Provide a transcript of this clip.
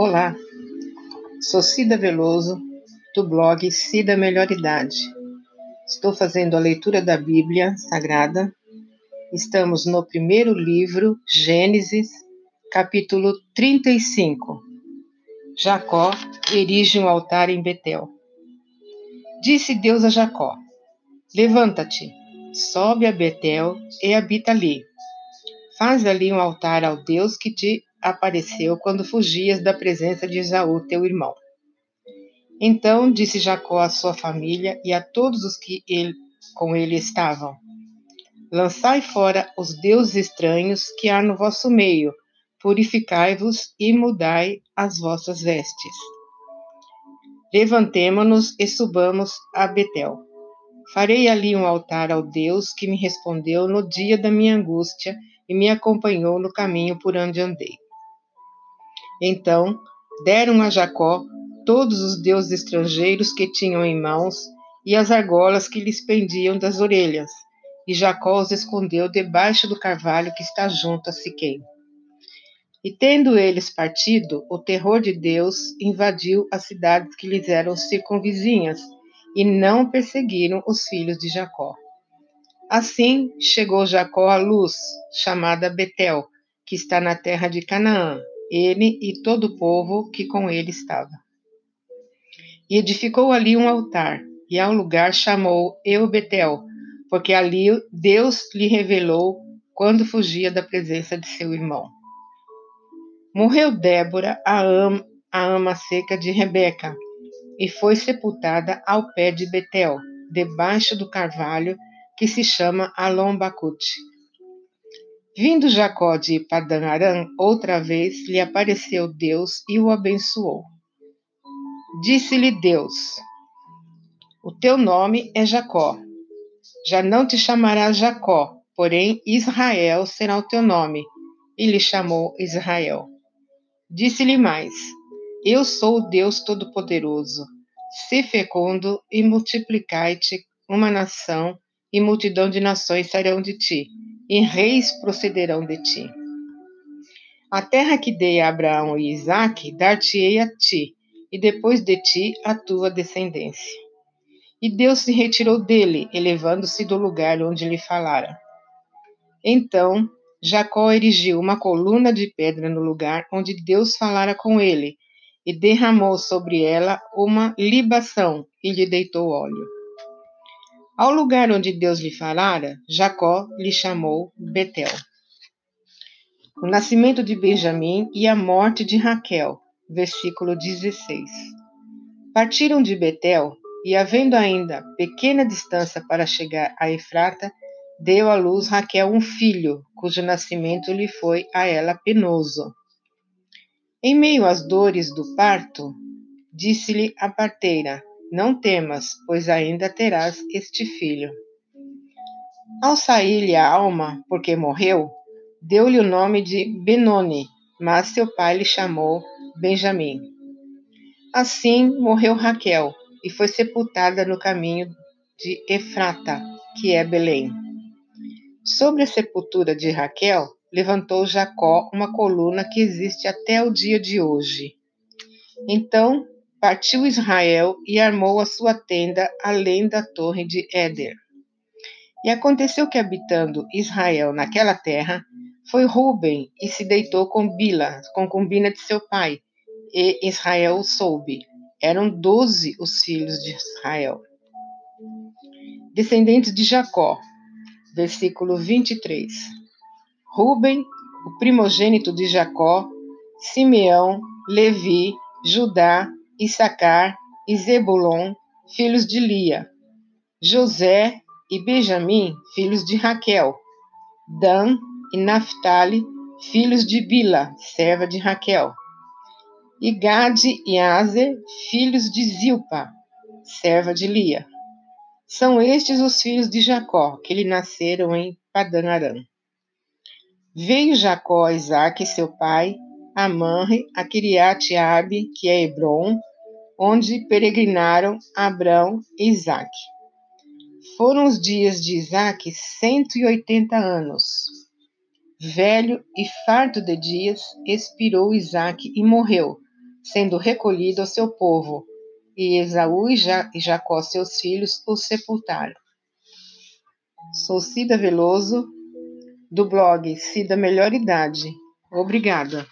Olá, sou Cida Veloso, do blog Cida Melhor Idade. Estou fazendo a leitura da Bíblia Sagrada. Estamos no primeiro livro, Gênesis, capítulo 35. Jacó erige um altar em Betel. Disse Deus a Jacó: Levanta-te, sobe a Betel e habita ali. Faz ali um altar ao Deus que te apareceu quando fugias da presença de Esaú, teu irmão. Então disse Jacó à sua família e a todos os que ele, com ele estavam: Lançai fora os deuses estranhos que há no vosso meio, purificai-vos e mudai as vossas vestes. Levantemo-nos e subamos a Betel. Farei ali um altar ao Deus que me respondeu no dia da minha angústia e me acompanhou no caminho por onde andei. Então deram a Jacó todos os deuses estrangeiros que tinham em mãos e as argolas que lhes pendiam das orelhas, e Jacó os escondeu debaixo do carvalho que está junto a Siquém. E tendo eles partido, o terror de Deus invadiu as cidades que lhes eram circunvizinhas, e não perseguiram os filhos de Jacó. Assim chegou Jacó à luz, chamada Betel, que está na terra de Canaã, ele e todo o povo que com ele estava. E edificou ali um altar, e ao lugar chamou Eu-Betel, porque ali Deus lhe revelou quando fugia da presença de seu irmão. Morreu Débora, a, ama, a ama seca de Rebeca, e foi sepultada ao pé de Betel, debaixo do carvalho que se chama Alombacute. Vindo Jacó de Padan Aram, outra vez lhe apareceu Deus e o abençoou. Disse-lhe Deus: O teu nome é Jacó. Já não te chamarás Jacó, porém Israel será o teu nome. E lhe chamou Israel. Disse-lhe mais: Eu sou o Deus Todo-Poderoso. Se fecundo e multiplicai-te uma nação, e multidão de nações sairão de ti e reis procederão de ti. A terra que dei a Abraão e Isaque, dar-te-ei a ti, e depois de ti a tua descendência. E Deus se retirou dele, elevando-se do lugar onde lhe falara. Então Jacó erigiu uma coluna de pedra no lugar onde Deus falara com ele, e derramou sobre ela uma libação e lhe deitou óleo. Ao lugar onde Deus lhe falara, Jacó lhe chamou Betel. O nascimento de Benjamim e a morte de Raquel, versículo 16. Partiram de Betel e, havendo ainda pequena distância para chegar a Efrata, deu à luz Raquel um filho, cujo nascimento lhe foi a ela penoso. Em meio às dores do parto, disse-lhe a parteira: não temas, pois ainda terás este filho. Ao sair-lhe a alma, porque morreu, deu-lhe o nome de Benoni, mas seu pai lhe chamou Benjamim. Assim morreu Raquel e foi sepultada no caminho de Efrata, que é Belém. Sobre a sepultura de Raquel, levantou Jacó uma coluna que existe até o dia de hoje. Então Partiu Israel e armou a sua tenda além da torre de Éder. E aconteceu que, habitando Israel naquela terra, foi Ruben e se deitou com Bila, concubina de seu pai, e Israel o soube. Eram doze os filhos de Israel. Descendentes de Jacó, versículo 23. Ruben, o primogênito de Jacó, Simeão, Levi, Judá, Issacar e Zebulon, filhos de Lia, José e Benjamim, filhos de Raquel, Dan e Naphtali, filhos de Bila, serva de Raquel, e Gade e Azer, filhos de Zilpa, serva de Lia. São estes os filhos de Jacó, que lhe nasceram em Padan Aram. Veio Jacó a Isaac, seu pai, a Manre, a Kiriat Arbe, que é Hebron, onde peregrinaram Abrão e Isaac. Foram os dias de Isaac cento e oitenta anos. Velho e farto de dias, expirou Isaac e morreu, sendo recolhido ao seu povo, e Esaú e, ja e Jacó, seus filhos, o sepultaram. Sou Cida Veloso, do blog Cida Melhor Idade. Obrigada.